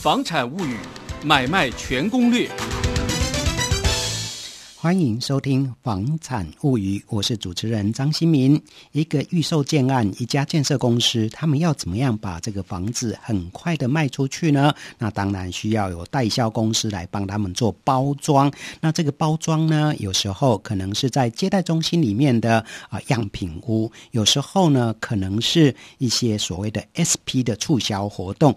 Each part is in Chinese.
房产物语买卖全攻略。欢迎收听《房产物语》，我是主持人张新民。一个预售建案，一家建设公司，他们要怎么样把这个房子很快的卖出去呢？那当然需要有代销公司来帮他们做包装。那这个包装呢，有时候可能是在接待中心里面的啊样品屋，有时候呢，可能是一些所谓的 SP 的促销活动。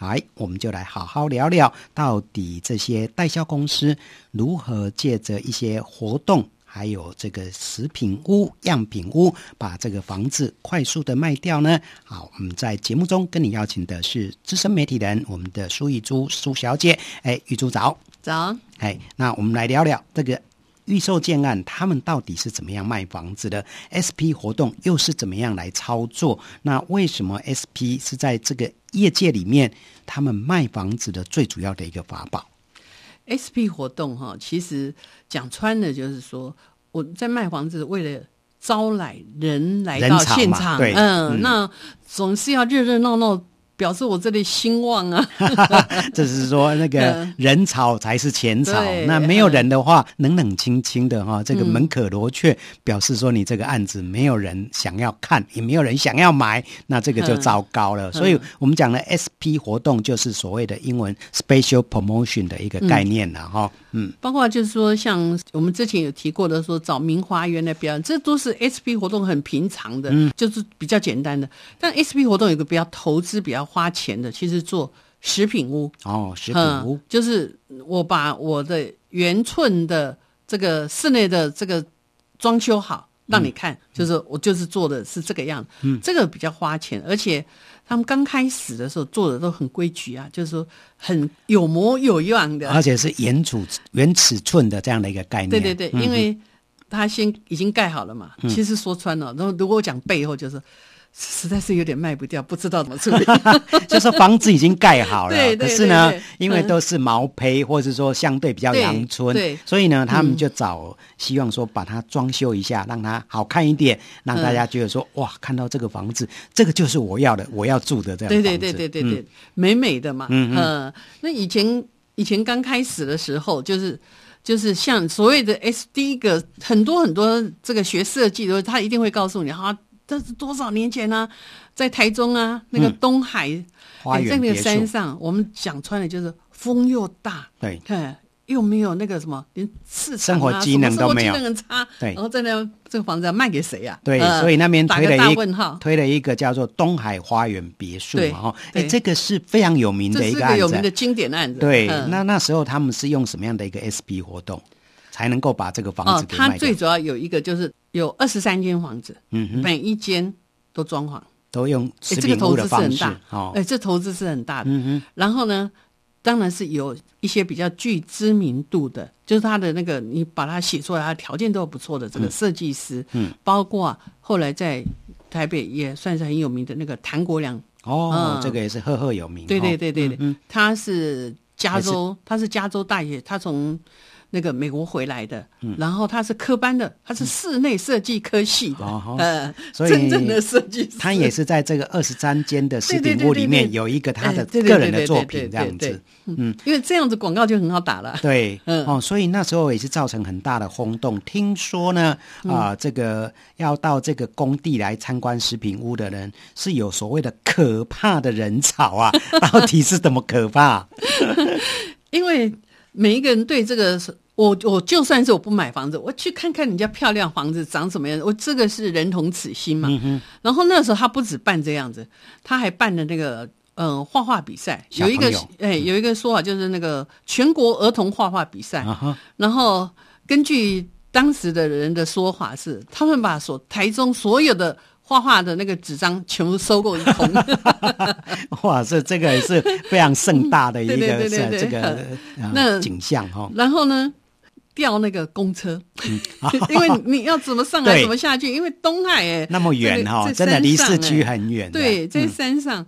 来，我们就来好好聊聊，到底这些代销公司如何借着一些活动，还有这个食品屋、样品屋，把这个房子快速的卖掉呢？好，我们在节目中跟你邀请的是资深媒体人，我们的苏玉珠苏小姐。哎，玉珠早，早。哎，那我们来聊聊这个预售建案，他们到底是怎么样卖房子的？SP 活动又是怎么样来操作？那为什么 SP 是在这个业界里面，他们卖房子的最主要的一个法宝，SP 活动哈，其实讲穿了就是说，我在卖房子，为了招来人来到现场，嗯，嗯，那总是要热热闹闹。表示我这里兴旺啊！这是说那个 人潮才是钱潮，那没有人的话，冷冷清清的哈，这个门可罗雀，表示说你这个案子没有人想要看，也没有人想要买，那这个就糟糕了。所以我们讲的 SP 活动就是所谓的英文 Special Promotion 的一个概念了哈。嗯，包括就是说，像我们之前有提过的，说找明华园来表演，这都是 SP 活动很平常的，嗯就是比较简单的。但 SP 活动有个比较投资比较。花钱的，其实做食品屋。哦，食品屋、嗯、就是我把我的原寸的这个室内的这个装修好，让你看，嗯、就是我就是做的是这个样子，嗯，这个比较花钱，而且他们刚开始的时候做的都很规矩啊，就是说很有模有样的，而且是原主原尺寸的这样的一个概念，对对对，嗯、因为他先已经盖好了嘛，嗯、其实说穿了，然后如果我讲背后就是。实在是有点卖不掉，不知道怎么处理。就是房子已经盖好了，对对对对，可是呢，因为都是毛坯，或者说相对比较阳春，所以呢，他们就找希望说把它装修一下，嗯，让它好看一点，让大家觉得说，嗯，哇，看到这个房子，这个就是我要的，我要住的这样。对对对对对对，嗯，美美的嘛。嗯嗯。那以前以前刚开始的时候，就是就是像所谓的 S，第一个很多很多这个学设计的，他一定会告诉你哈。这是多少年前呢、啊？在台中啊，那个东海，嗯欸、在那个山上，我们讲穿的就是风又大，对，看又没有那个什么，连市场、啊、生活机能都没有，很差。对，然后在那这个房子要卖给谁呀、啊？对，所以那边推了一个，个推了一个叫做东海花园别墅嘛，哈，哎，这个是非常有名的一个案子，个有名的经典案子。对，嗯、那那时候他们是用什么样的一个 SP 活动？才能够把这个房子给卖最主要有一个就是有二十三间房子，每一间都装潢，都用这个投资是很大，哦，哎、欸，这投资是很大的。嗯哼，然后呢，当然是有一些比较具知名度的，就是他的那个你把它写出来，他条件都不错的这个设计师，嗯，包括后来在台北也算是很有名的那个谭国良，哦，嗯、这个也是赫赫有名。对对对对对，嗯，他是加州，他是加州大学，他从。那个美国回来的，嗯、然后他是科班的，他是室内设计科系的，嗯、呃，所以真正的设计师，他也是在这个二十三间的食品屋里面有一个他的个人的作品这样子，嗯，因为这样子广告就很好打了，对，嗯，哦，所以那时候也是造成很大的轰动。听说呢，啊、呃，这个要到这个工地来参观食品屋的人是有所谓的可怕的人潮啊，到底是怎么可怕？因为。每一个人对这个，我我就算是我不买房子，我去看看人家漂亮房子长什么样子，我这个是人同此心嘛。嗯。然后那时候他不止办这样子，他还办了那个嗯画画比赛，有一个哎有一个说法就是那个全国儿童画画比赛。嗯。然后根据当时的人的说法是，他们把所台中所有的。画画的那个纸张全部收购一空，哇！这这个也是非常盛大的一个这个那景象哈。然后呢，调那个公车，嗯、因为你要怎么上来怎么下去，因为东海哎、欸、那么远哈，真的离市区很远。对，在山上，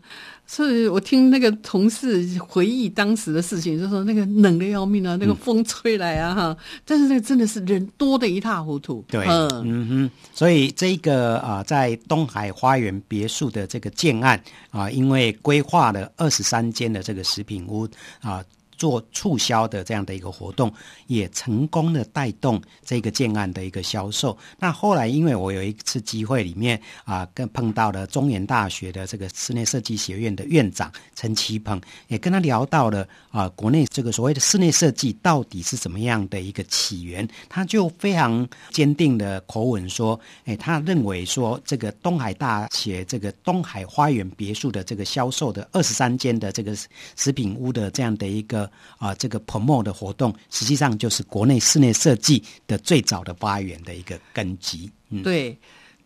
所以我听那个同事回忆当时的事情，就说那个冷的要命啊，那个风吹来啊哈，嗯、但是那个真的是人多的一塌糊涂。对，嗯。嗯哼，所以这个啊、呃，在东海花园别墅的这个建案啊、呃，因为规划了二十三间的这个食品屋啊。做促销的这样的一个活动，也成功的带动这个建案的一个销售。那后来，因为我有一次机会里面啊，跟碰到了中原大学的这个室内设计学院的院长陈其鹏，也跟他聊到了啊，国内这个所谓的室内设计到底是怎么样的一个起源。他就非常坚定的口吻说，哎，他认为说这个东海大学这个东海花园别墅的这个销售的二十三间的这个食品屋的这样的一个。啊，这个 promo 的活动，实际上就是国内室内设计的最早的发源的一个根基。嗯，对，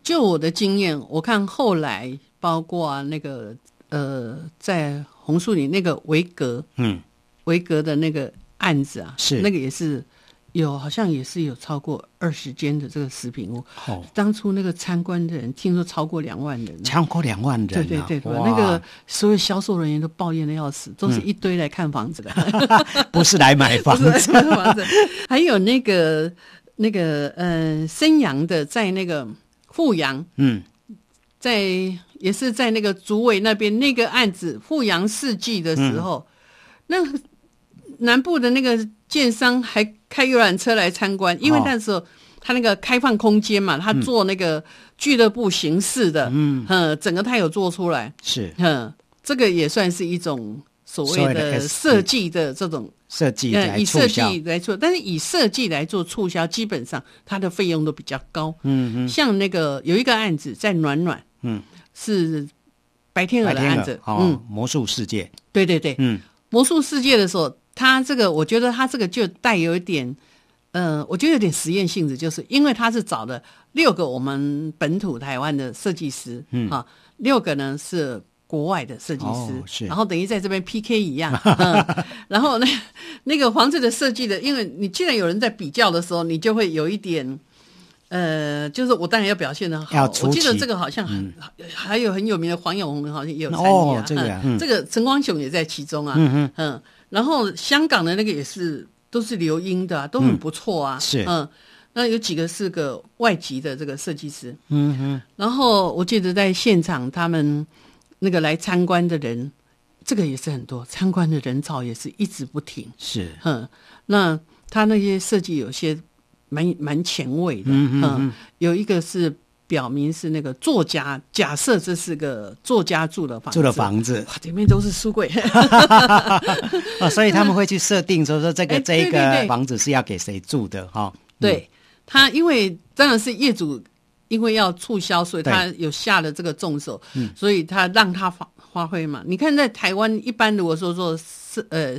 就我的经验，我看后来包括那个呃，在红树林那个维格，嗯，维格的那个案子啊，是那个也是。有，好像也是有超过二十间的这个食品屋。哦，当初那个参观的人听说超过两万人，超过两万人，对对对，那个所有销售人员都抱怨的要死，都是一堆来看房子的，不是来买房子。房子。还有那个那个呃，升阳的在那个富阳，嗯，在也是在那个竹围那边那个案子富阳世纪的时候，那南部的那个。建商还开游览车来参观，因为那时候他那个开放空间嘛，他做那个俱乐部形式的，嗯，嗯，整个他有做出来，是，嗯，这个也算是一种所谓的设计的这种设计，嗯，以设计来做，但是以设计来做促销，基本上它的费用都比较高，嗯嗯，像那个有一个案子在暖暖，嗯，是白天鹅的案子，嗯，魔术世界，对对对，嗯，魔术世界的时候。他这个，我觉得他这个就带有一点，呃，我觉得有点实验性质，就是因为他是找了六个我们本土台湾的设计师，嗯，啊，六个呢是国外的设计师，哦、是，然后等于在这边 PK 一样，嗯、然后那 那个房子的设计的，因为你既然有人在比较的时候，你就会有一点，呃，就是我当然要表现的好，我记得这个好像很、嗯、还有很有名的黄永红好像也有参与啊，哦、这个、啊。嗯、这个陈光雄也在其中啊，嗯嗯。嗯然后香港的那个也是都是留英的、啊，都很不错啊。嗯、是，嗯，那有几个是个外籍的这个设计师。嗯哼。然后我记得在现场，他们那个来参观的人，这个也是很多，参观的人潮也是一直不停。是，嗯，那他那些设计有些蛮蛮前卫的。嗯哼嗯，有一个是。表明是那个作家，假设这是个作家住的房子，住的房子，哇，里面都是书柜，哦，所以他们会去设定说说这个、欸、这个房子是要给谁住的哈？对他，因为当然是业主，因为要促销，所以他有下了这个重手，对所以他让他发发挥嘛。你看在台湾，一般如果说说是呃。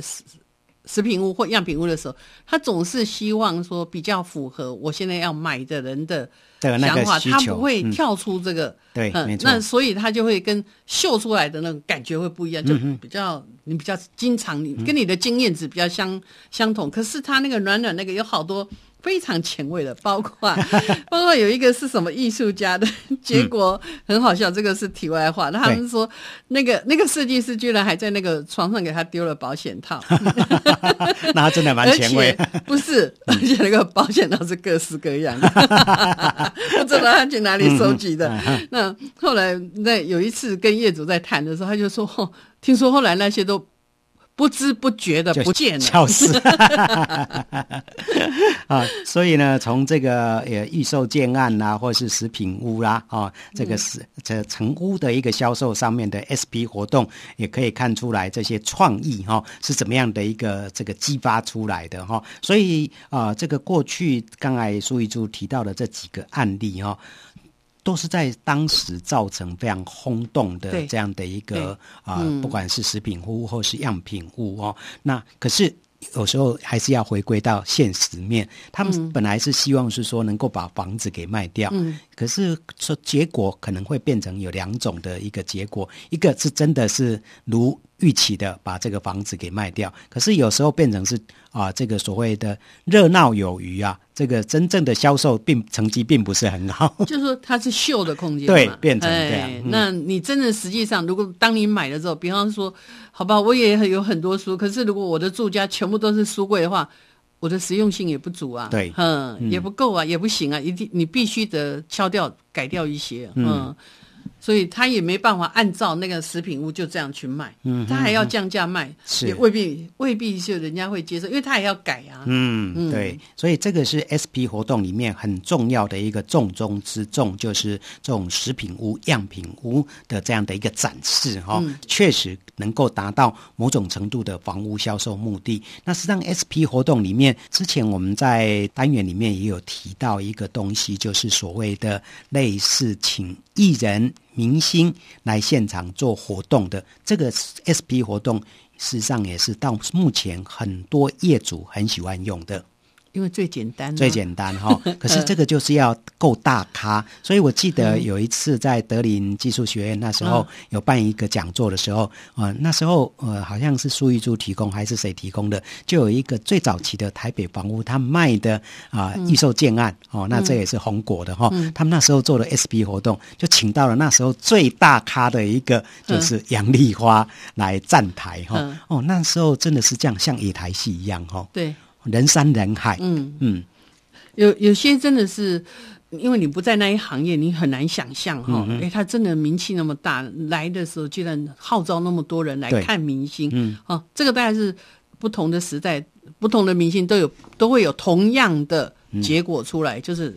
食品屋或样品屋的时候，他总是希望说比较符合我现在要买的人的想法，他不会跳出这个。嗯、对，嗯、没错。那所以他就会跟秀出来的那种感觉会不一样，就比较、嗯、你比较经常，你跟你的经验值比较相相同。可是他那个暖暖那个有好多。非常前卫的，包括 包括有一个是什么艺术家的，结果很好笑。这个是题外话，他们说那个那个设计师居然还在那个床上给他丢了保险套，那他真的蛮前卫。不是，而且那个保险套是各式各样的，不知道他去哪里收集的。那后来在有一次跟业主在谈的时候，他就说：“哦，听说后来那些都。”不知不觉的不见了，消失 啊！所以呢，从这个呃预售建案啊，或是食品屋啦，啊，这个是这成屋的一个销售上面的 SP 活动，也可以看出来这些创意哈是怎么样的一个这个激发出来的哈。所以啊，这个过去刚才苏一珠提到的这几个案例哈。都是在当时造成非常轰动的这样的一个啊，不管是食品屋或是样品屋哦。那可是有时候还是要回归到现实面，他们本来是希望是说能够把房子给卖掉，嗯，可是说结果可能会变成有两种的一个结果，一个是真的是如预期的把这个房子给卖掉。可是有时候变成是啊，这个所谓的热闹有余啊，这个真正的销售并成绩并不是很好。就是说它是秀的空间，对，变成这样。哎嗯、那你真的实际上，如果当你买了之后，比方说，好吧，我也有很多书，可是如果我的住家全部都是书柜的话，我的实用性也不足啊，对，嗯，也不够啊，也不行啊，一定你必须得敲掉、改掉一些，嗯。嗯所以他也没办法按照那个食品屋就这样去卖，嗯，他还要降价卖，是也未必未必就人家会接受，因为他也要改啊。嗯，嗯对，所以这个是 SP 活动里面很重要的一个重中之重，就是这种食品屋、样品屋的这样的一个展示哈、哦嗯，确实能够达到某种程度的房屋销售目的。那实际上 SP 活动里面，之前我们在单元里面也有提到一个东西，就是所谓的类似请艺人。明星来现场做活动的这个 SP 活动，事实上也是到目前很多业主很喜欢用的。因为最简单，最简单哈。可是这个就是要够大咖，所以我记得有一次在德林技术学院那时候有办一个讲座的时候，呃，那时候呃好像是苏玉珠提供还是谁提供的，就有一个最早期的台北房屋他卖的啊预售建案哦，那这也是红果的哈。他们那时候做的 SP 活动，就请到了那时候最大咖的一个就是杨丽花来站台哈。哦，那时候真的是这样，像野台戏一样哈。对。人山人海，嗯。嗯，有有些真的是，因为你不在那一行业，你很难想象哈。哎、欸，他真的名气那么大，来的时候居然号召那么多人来看明星，嗯，哦，这个大概是不同的时代，不同的明星都有都会有同样的结果出来，嗯、就是。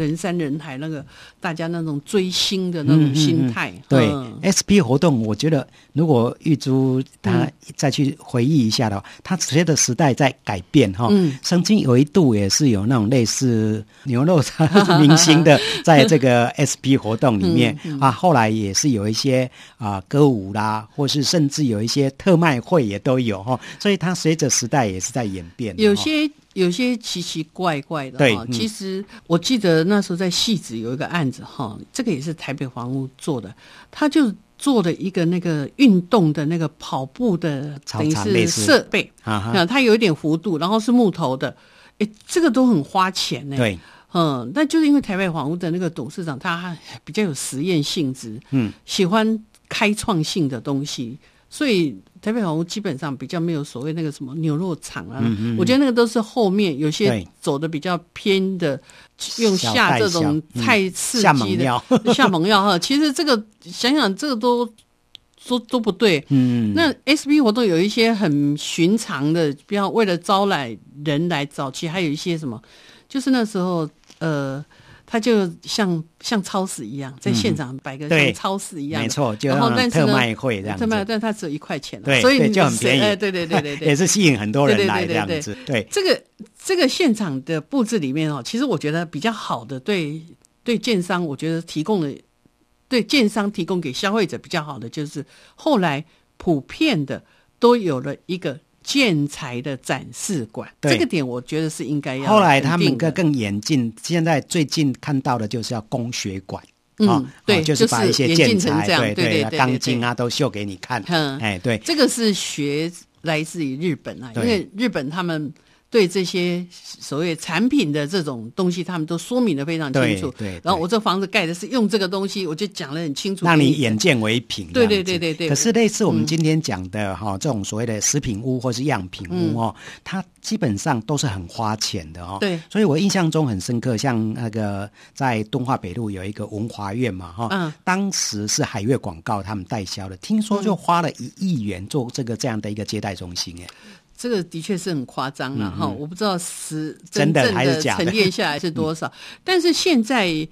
人山人海，那个大家那种追星的那种心态。对、嗯、SP 活动，我觉得如果玉珠他再去回忆一下的话，他随着时代在改变哈。嗯，曾经有一度也是有那种类似牛肉茶明星的，在这个 SP 活动里面、啊，后来也是有一些啊歌舞啦，或是甚至有一些特卖会也都有哈。所以它随着时代也是在演变。有些。有些奇奇怪怪的哈，其实我记得那时候在戏子有一个案子哈，这个也是台北房屋做的，他就做了一个那个运动的那个跑步的等于是设备啊，它有一点弧度，然后是木头的，哎，这个都很花钱呢。对，嗯，那就是因为台北房屋的那个董事长他比较有实验性质，嗯，喜欢开创性的东西，所以。台北房屋基本上比较没有所谓那个什么牛肉厂啊，嗯嗯，我觉得那个都是后面有些走的比较偏的，用下这种太刺激的下猛药，下猛药 哈。其实这个想想这个都都都不对。嗯，那 SP 活动有一些很寻常的，比方为了招揽人来找，其实还有一些什么，就是那时候呃。他就像像超市一样，在现场摆个像超市一样，嗯、没错，就然后但是特卖会这样子，特卖，但它只有一块钱，对，所以你就很便宜，对对对对对，也是吸引很多人来这样子。对，这个这个现场的布置里面哦，其实我觉得比较好的，对对建商，我觉得提供的对建商提供给消费者比较好的，就是后来普遍的都有了一个。建材的展示馆，这个点我觉得是应该要。后来他们更更演进，现在最近看到的就是要工学馆，嗯、哦，对，就是把一些建材，对对对，钢筋啊都秀给你看。嗯，哎，对，这个是学来自于日本啊，因为日本他们。对这些所谓产品的这种东西，他们都说明的非常清楚。对，对，然后我这房子盖的是用这个东西，我就讲的很清楚，让你眼见为凭。对对对对对。可是类似我们今天讲的哈、嗯，这种所谓的食品屋或是样品屋哦、嗯，它基本上都是很花钱的哦。对。所以我印象中很深刻，像那个在敦化北路有一个文华苑嘛哈，嗯，当时是海悦广告他们代销的，听说就花了一亿元做这个这样的一个接待中心哎。这个的确是很夸张了哈，我不知道是真正的沉淀下来是多少，是 但是现在，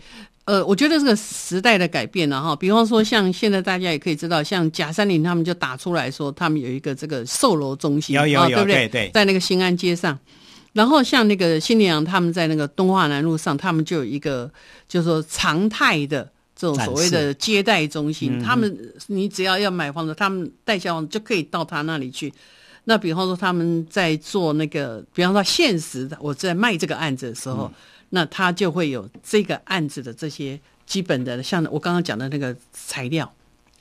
呃，我觉得这个时代的改变了哈，比方说像现在大家也可以知道，像贾山林他们就打出来说，他们有一个这个售楼中心，有有有，对不对？对对，在那个新安街上，然后像那个新年阳他们在那个东化南路上，他们就有一个就是说常态的这种所谓的接待中心，他们你只要要买房子，他们代销就可以到他那里去。那比方说他们在做那个，比方说现实的，我在卖这个案子的时候，嗯，那他就会有这个案子的这些基本的，像我刚刚讲的那个材料，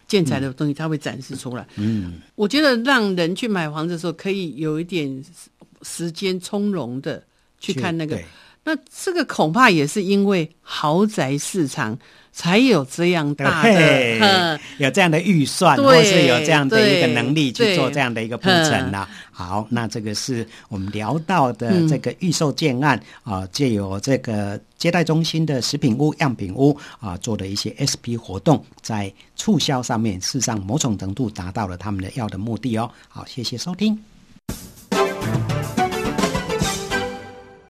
建材的东西，它会展示出来。嗯，我觉得让人去买房子的时候，可以有一点时间从容的去看那个。那这个恐怕也是因为豪宅市场。才有这样大的，有这样的预算，或是有这样的一个能力去做这样的一个铺陈呐。好，那这个是我们聊到的这个预售建案啊，借由这个接待中心的食品屋、样品屋啊，做的一些 SP 活动，在促销上面，事实上某种程度达到了他们的要的目的哦。好，谢谢收听。